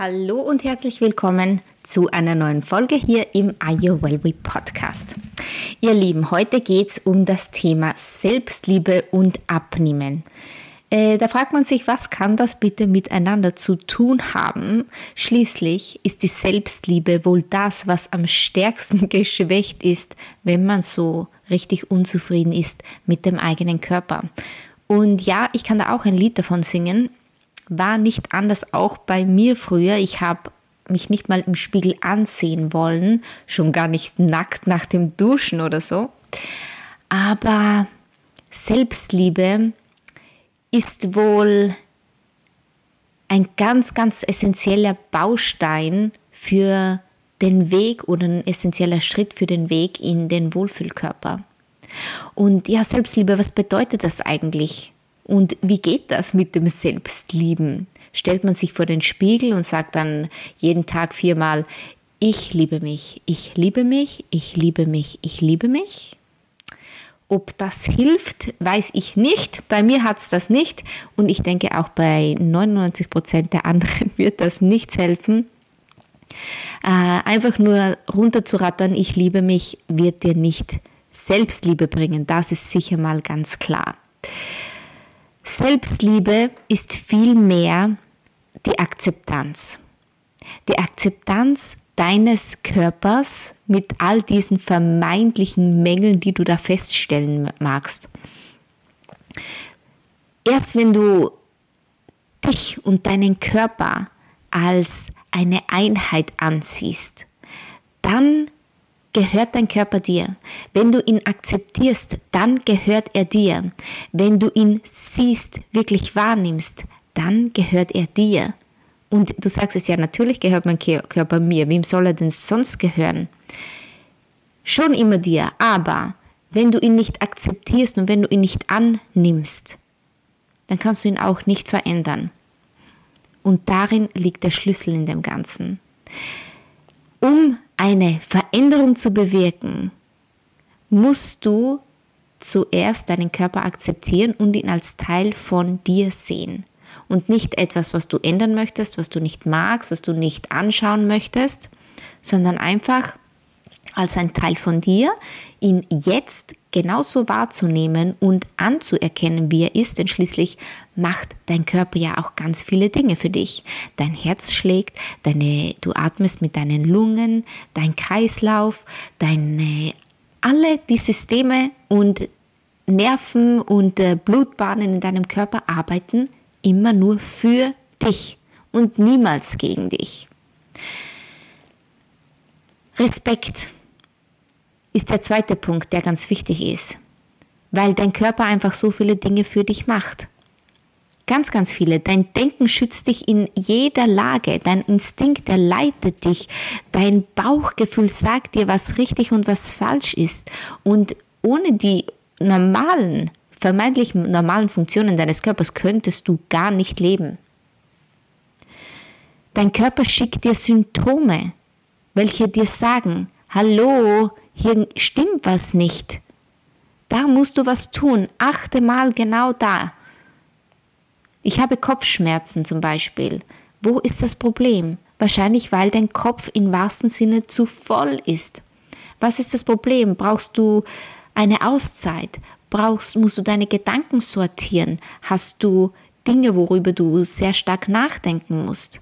Hallo und herzlich willkommen zu einer neuen Folge hier im Are You Podcast. Ihr Lieben, heute geht es um das Thema Selbstliebe und Abnehmen. Äh, da fragt man sich, was kann das bitte miteinander zu tun haben? Schließlich ist die Selbstliebe wohl das, was am stärksten geschwächt ist, wenn man so richtig unzufrieden ist mit dem eigenen Körper. Und ja, ich kann da auch ein Lied davon singen war nicht anders auch bei mir früher. Ich habe mich nicht mal im Spiegel ansehen wollen, schon gar nicht nackt nach dem Duschen oder so. Aber Selbstliebe ist wohl ein ganz, ganz essentieller Baustein für den Weg oder ein essentieller Schritt für den Weg in den Wohlfühlkörper. Und ja, Selbstliebe, was bedeutet das eigentlich? Und wie geht das mit dem Selbstlieben? Stellt man sich vor den Spiegel und sagt dann jeden Tag viermal, ich liebe mich, ich liebe mich, ich liebe mich, ich liebe mich? Ob das hilft, weiß ich nicht. Bei mir hat es das nicht und ich denke auch bei 99 Prozent der anderen wird das nichts helfen. Äh, einfach nur runterzurattern, ich liebe mich, wird dir nicht Selbstliebe bringen. Das ist sicher mal ganz klar. Selbstliebe ist vielmehr die Akzeptanz. Die Akzeptanz deines Körpers mit all diesen vermeintlichen Mängeln, die du da feststellen magst. Erst wenn du dich und deinen Körper als eine Einheit ansiehst, dann gehört dein Körper dir. Wenn du ihn akzeptierst, dann gehört er dir. Wenn du ihn siehst, wirklich wahrnimmst, dann gehört er dir. Und du sagst es ja, natürlich gehört mein Körper mir. Wem soll er denn sonst gehören? Schon immer dir, aber wenn du ihn nicht akzeptierst und wenn du ihn nicht annimmst, dann kannst du ihn auch nicht verändern. Und darin liegt der Schlüssel in dem Ganzen. Um eine Veränderung zu bewirken, musst du zuerst deinen Körper akzeptieren und ihn als Teil von dir sehen. Und nicht etwas, was du ändern möchtest, was du nicht magst, was du nicht anschauen möchtest, sondern einfach als ein Teil von dir, ihn jetzt genauso wahrzunehmen und anzuerkennen, wie er ist, denn schließlich macht dein Körper ja auch ganz viele Dinge für dich. Dein Herz schlägt, deine, du atmest mit deinen Lungen, dein Kreislauf, deine, alle die Systeme und Nerven und äh, Blutbahnen in deinem Körper arbeiten immer nur für dich und niemals gegen dich. Respekt ist der zweite Punkt, der ganz wichtig ist, weil dein Körper einfach so viele Dinge für dich macht. Ganz, ganz viele. Dein Denken schützt dich in jeder Lage. Dein Instinkt, der leitet dich. Dein Bauchgefühl sagt dir, was richtig und was falsch ist. Und ohne die normalen, vermeintlich normalen Funktionen deines Körpers könntest du gar nicht leben. Dein Körper schickt dir Symptome, welche dir sagen, hallo, hier stimmt was nicht. Da musst du was tun. Achte mal genau da. Ich habe Kopfschmerzen zum Beispiel. Wo ist das Problem? Wahrscheinlich, weil dein Kopf im wahrsten Sinne zu voll ist. Was ist das Problem? Brauchst du eine Auszeit? Brauchst, musst du deine Gedanken sortieren? Hast du Dinge, worüber du sehr stark nachdenken musst?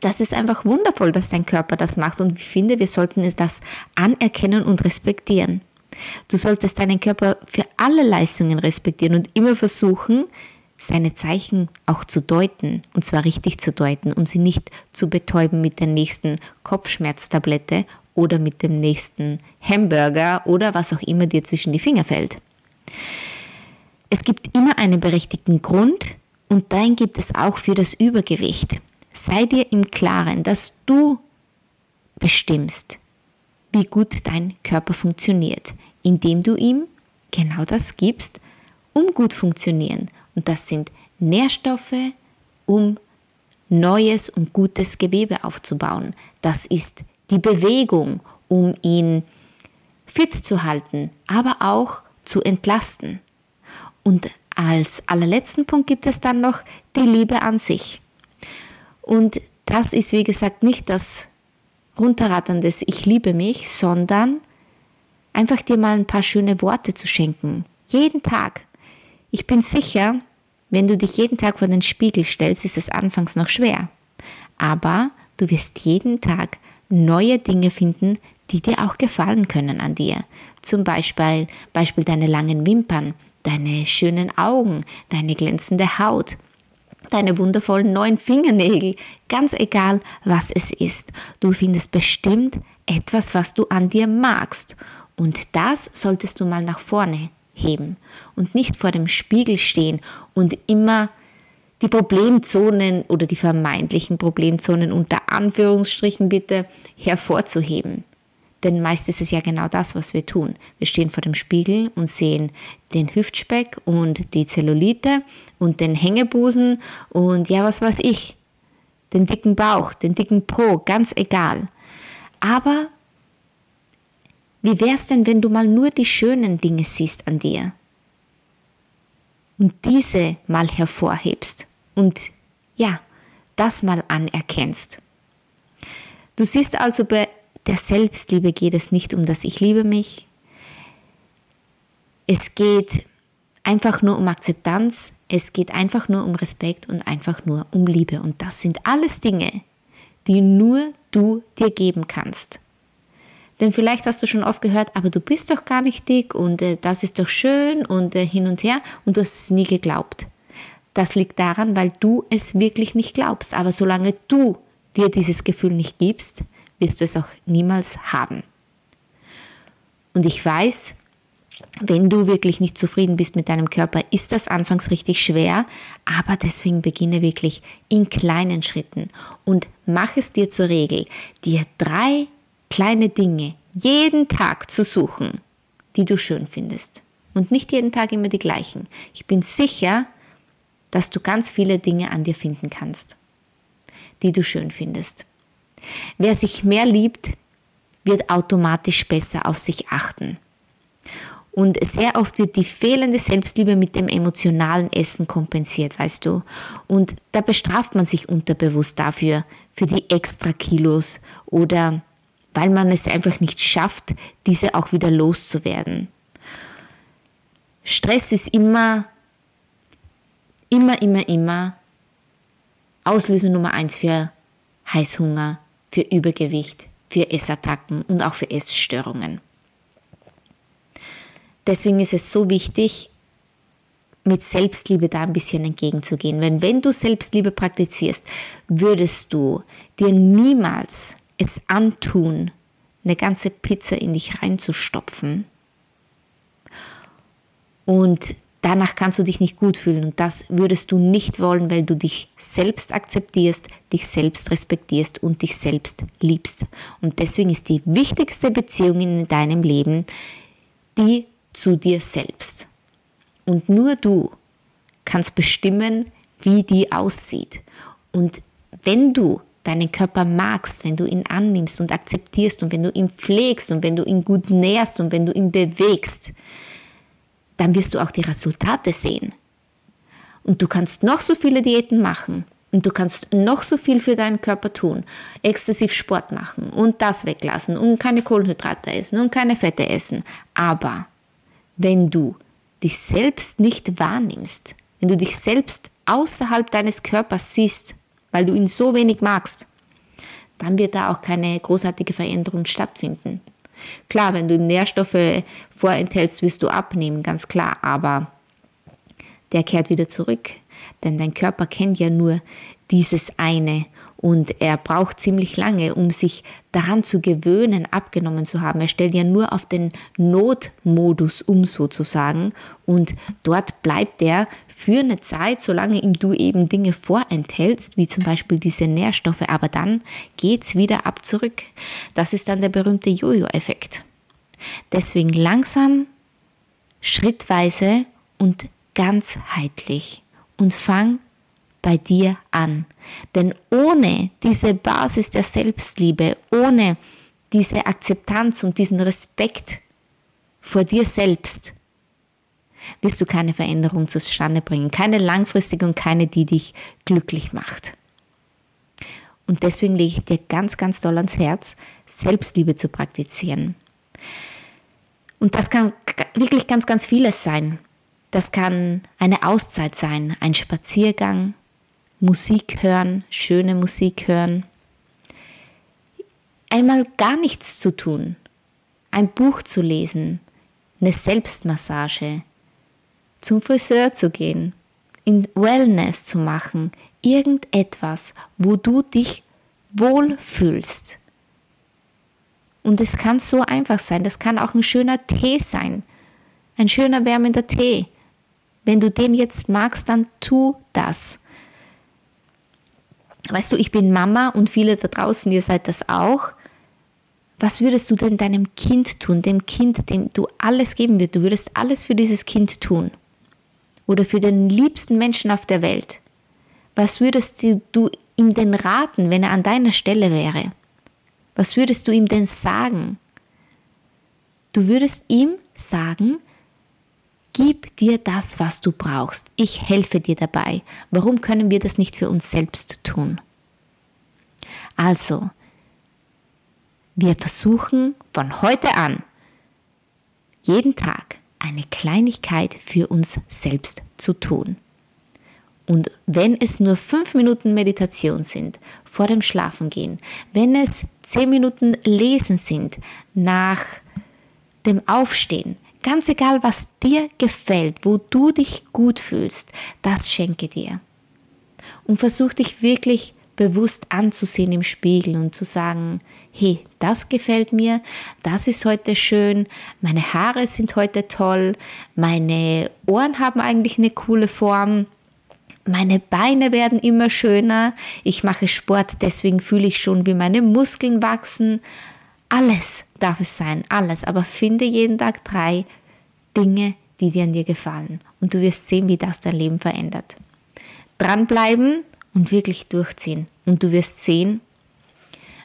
Das ist einfach wundervoll, dass dein Körper das macht und ich finde, wir sollten das anerkennen und respektieren. Du solltest deinen Körper für alle Leistungen respektieren und immer versuchen, seine Zeichen auch zu deuten, und zwar richtig zu deuten und sie nicht zu betäuben mit der nächsten Kopfschmerztablette oder mit dem nächsten Hamburger oder was auch immer dir zwischen die Finger fällt. Es gibt immer einen berechtigten Grund und den gibt es auch für das Übergewicht. Sei dir im Klaren, dass du bestimmst, wie gut dein Körper funktioniert, indem du ihm genau das gibst, um gut funktionieren. Und das sind Nährstoffe, um neues und gutes Gewebe aufzubauen. Das ist die Bewegung, um ihn fit zu halten, aber auch zu entlasten. Und als allerletzten Punkt gibt es dann noch die Liebe an sich. Und das ist, wie gesagt, nicht das Runterrattern des Ich liebe mich, sondern einfach dir mal ein paar schöne Worte zu schenken. Jeden Tag. Ich bin sicher, wenn du dich jeden Tag vor den Spiegel stellst, ist es anfangs noch schwer. Aber du wirst jeden Tag neue Dinge finden, die dir auch gefallen können an dir. Zum Beispiel, Beispiel deine langen Wimpern, deine schönen Augen, deine glänzende Haut, deine wundervollen neuen Fingernägel, ganz egal, was es ist. Du findest bestimmt etwas, was du an dir magst. Und das solltest du mal nach vorne heben und nicht vor dem Spiegel stehen und immer die Problemzonen oder die vermeintlichen Problemzonen unter Anführungsstrichen bitte hervorzuheben. Denn meist ist es ja genau das, was wir tun. Wir stehen vor dem Spiegel und sehen den Hüftspeck und die Zellulite und den Hängebusen und ja, was weiß ich, den dicken Bauch, den dicken Po, ganz egal. Aber wie wäre es denn, wenn du mal nur die schönen Dinge siehst an dir und diese mal hervorhebst und ja, das mal anerkennst? Du siehst also bei der Selbstliebe geht es nicht um das Ich liebe mich. Es geht einfach nur um Akzeptanz, es geht einfach nur um Respekt und einfach nur um Liebe. Und das sind alles Dinge, die nur du dir geben kannst. Denn vielleicht hast du schon oft gehört, aber du bist doch gar nicht dick und äh, das ist doch schön und äh, hin und her und du hast es nie geglaubt. Das liegt daran, weil du es wirklich nicht glaubst. Aber solange du dir dieses Gefühl nicht gibst, wirst du es auch niemals haben. Und ich weiß, wenn du wirklich nicht zufrieden bist mit deinem Körper, ist das anfangs richtig schwer, aber deswegen beginne wirklich in kleinen Schritten und mach es dir zur Regel, dir drei kleine Dinge jeden Tag zu suchen, die du schön findest. Und nicht jeden Tag immer die gleichen. Ich bin sicher, dass du ganz viele Dinge an dir finden kannst, die du schön findest. Wer sich mehr liebt, wird automatisch besser auf sich achten. Und sehr oft wird die fehlende Selbstliebe mit dem emotionalen Essen kompensiert, weißt du. Und da bestraft man sich unterbewusst dafür, für die extra Kilos oder weil man es einfach nicht schafft, diese auch wieder loszuwerden. Stress ist immer, immer, immer, immer Auslöser Nummer eins für Heißhunger, für Übergewicht, für Essattacken und auch für Essstörungen. Deswegen ist es so wichtig, mit Selbstliebe da ein bisschen entgegenzugehen. Wenn, wenn du Selbstliebe praktizierst, würdest du dir niemals es antun, eine ganze Pizza in dich reinzustopfen und Danach kannst du dich nicht gut fühlen und das würdest du nicht wollen, weil du dich selbst akzeptierst, dich selbst respektierst und dich selbst liebst. Und deswegen ist die wichtigste Beziehung in deinem Leben die zu dir selbst. Und nur du kannst bestimmen, wie die aussieht. Und wenn du deinen Körper magst, wenn du ihn annimmst und akzeptierst und wenn du ihn pflegst und wenn du ihn gut nährst und wenn du ihn bewegst, dann wirst du auch die Resultate sehen. Und du kannst noch so viele Diäten machen und du kannst noch so viel für deinen Körper tun, exzessiv Sport machen und das weglassen und keine Kohlenhydrate essen und keine Fette essen. Aber wenn du dich selbst nicht wahrnimmst, wenn du dich selbst außerhalb deines Körpers siehst, weil du ihn so wenig magst, dann wird da auch keine großartige Veränderung stattfinden. Klar, wenn du Nährstoffe vorenthältst, wirst du abnehmen, ganz klar, aber der kehrt wieder zurück. Denn dein Körper kennt ja nur dieses eine und er braucht ziemlich lange, um sich daran zu gewöhnen, abgenommen zu haben. Er stellt ja nur auf den Notmodus um sozusagen und dort bleibt er für eine Zeit, solange ihm du eben Dinge vorenthältst, wie zum Beispiel diese Nährstoffe, aber dann geht's wieder ab zurück. Das ist dann der berühmte Jojo-Effekt. Deswegen langsam, schrittweise und ganzheitlich und fang bei dir an. Denn ohne diese Basis der Selbstliebe, ohne diese Akzeptanz und diesen Respekt vor dir selbst, wirst du keine Veränderung zustande bringen. Keine langfristige und keine, die dich glücklich macht. Und deswegen lege ich dir ganz, ganz doll ans Herz, Selbstliebe zu praktizieren. Und das kann wirklich ganz, ganz vieles sein. Das kann eine Auszeit sein, ein Spaziergang, Musik hören, schöne Musik hören. Einmal gar nichts zu tun, ein Buch zu lesen, eine Selbstmassage, zum Friseur zu gehen, in Wellness zu machen, irgendetwas, wo du dich wohlfühlst. Und es kann so einfach sein, das kann auch ein schöner Tee sein, ein schöner wärmender Tee. Wenn du den jetzt magst, dann tu das. Weißt du, ich bin Mama und viele da draußen, ihr seid das auch. Was würdest du denn deinem Kind tun, dem Kind, dem du alles geben würdest? Du würdest alles für dieses Kind tun. Oder für den liebsten Menschen auf der Welt. Was würdest du ihm denn raten, wenn er an deiner Stelle wäre? Was würdest du ihm denn sagen? Du würdest ihm sagen, Gib dir das, was du brauchst. Ich helfe dir dabei. Warum können wir das nicht für uns selbst tun? Also, wir versuchen von heute an jeden Tag eine Kleinigkeit für uns selbst zu tun. Und wenn es nur fünf Minuten Meditation sind vor dem Schlafengehen, wenn es zehn Minuten Lesen sind nach dem Aufstehen, Ganz egal, was dir gefällt, wo du dich gut fühlst, das schenke dir. Und versuch dich wirklich bewusst anzusehen im Spiegel und zu sagen, hey, das gefällt mir, das ist heute schön, meine Haare sind heute toll, meine Ohren haben eigentlich eine coole Form, meine Beine werden immer schöner, ich mache Sport, deswegen fühle ich schon, wie meine Muskeln wachsen. Alles darf es sein, alles. Aber finde jeden Tag drei Dinge, die dir an dir gefallen. Und du wirst sehen, wie das dein Leben verändert. Dranbleiben und wirklich durchziehen. Und du wirst sehen,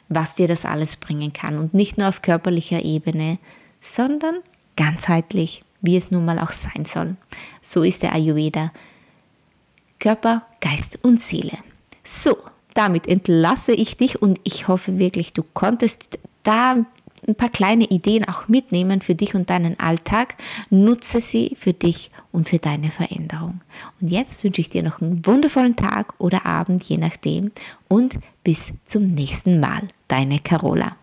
was dir das alles bringen kann. Und nicht nur auf körperlicher Ebene, sondern ganzheitlich, wie es nun mal auch sein soll. So ist der Ayurveda. Körper, Geist und Seele. So, damit entlasse ich dich und ich hoffe wirklich, du konntest da ein paar kleine Ideen auch mitnehmen für dich und deinen Alltag. Nutze sie für dich und für deine Veränderung. Und jetzt wünsche ich dir noch einen wundervollen Tag oder Abend, je nachdem. Und bis zum nächsten Mal. Deine Carola.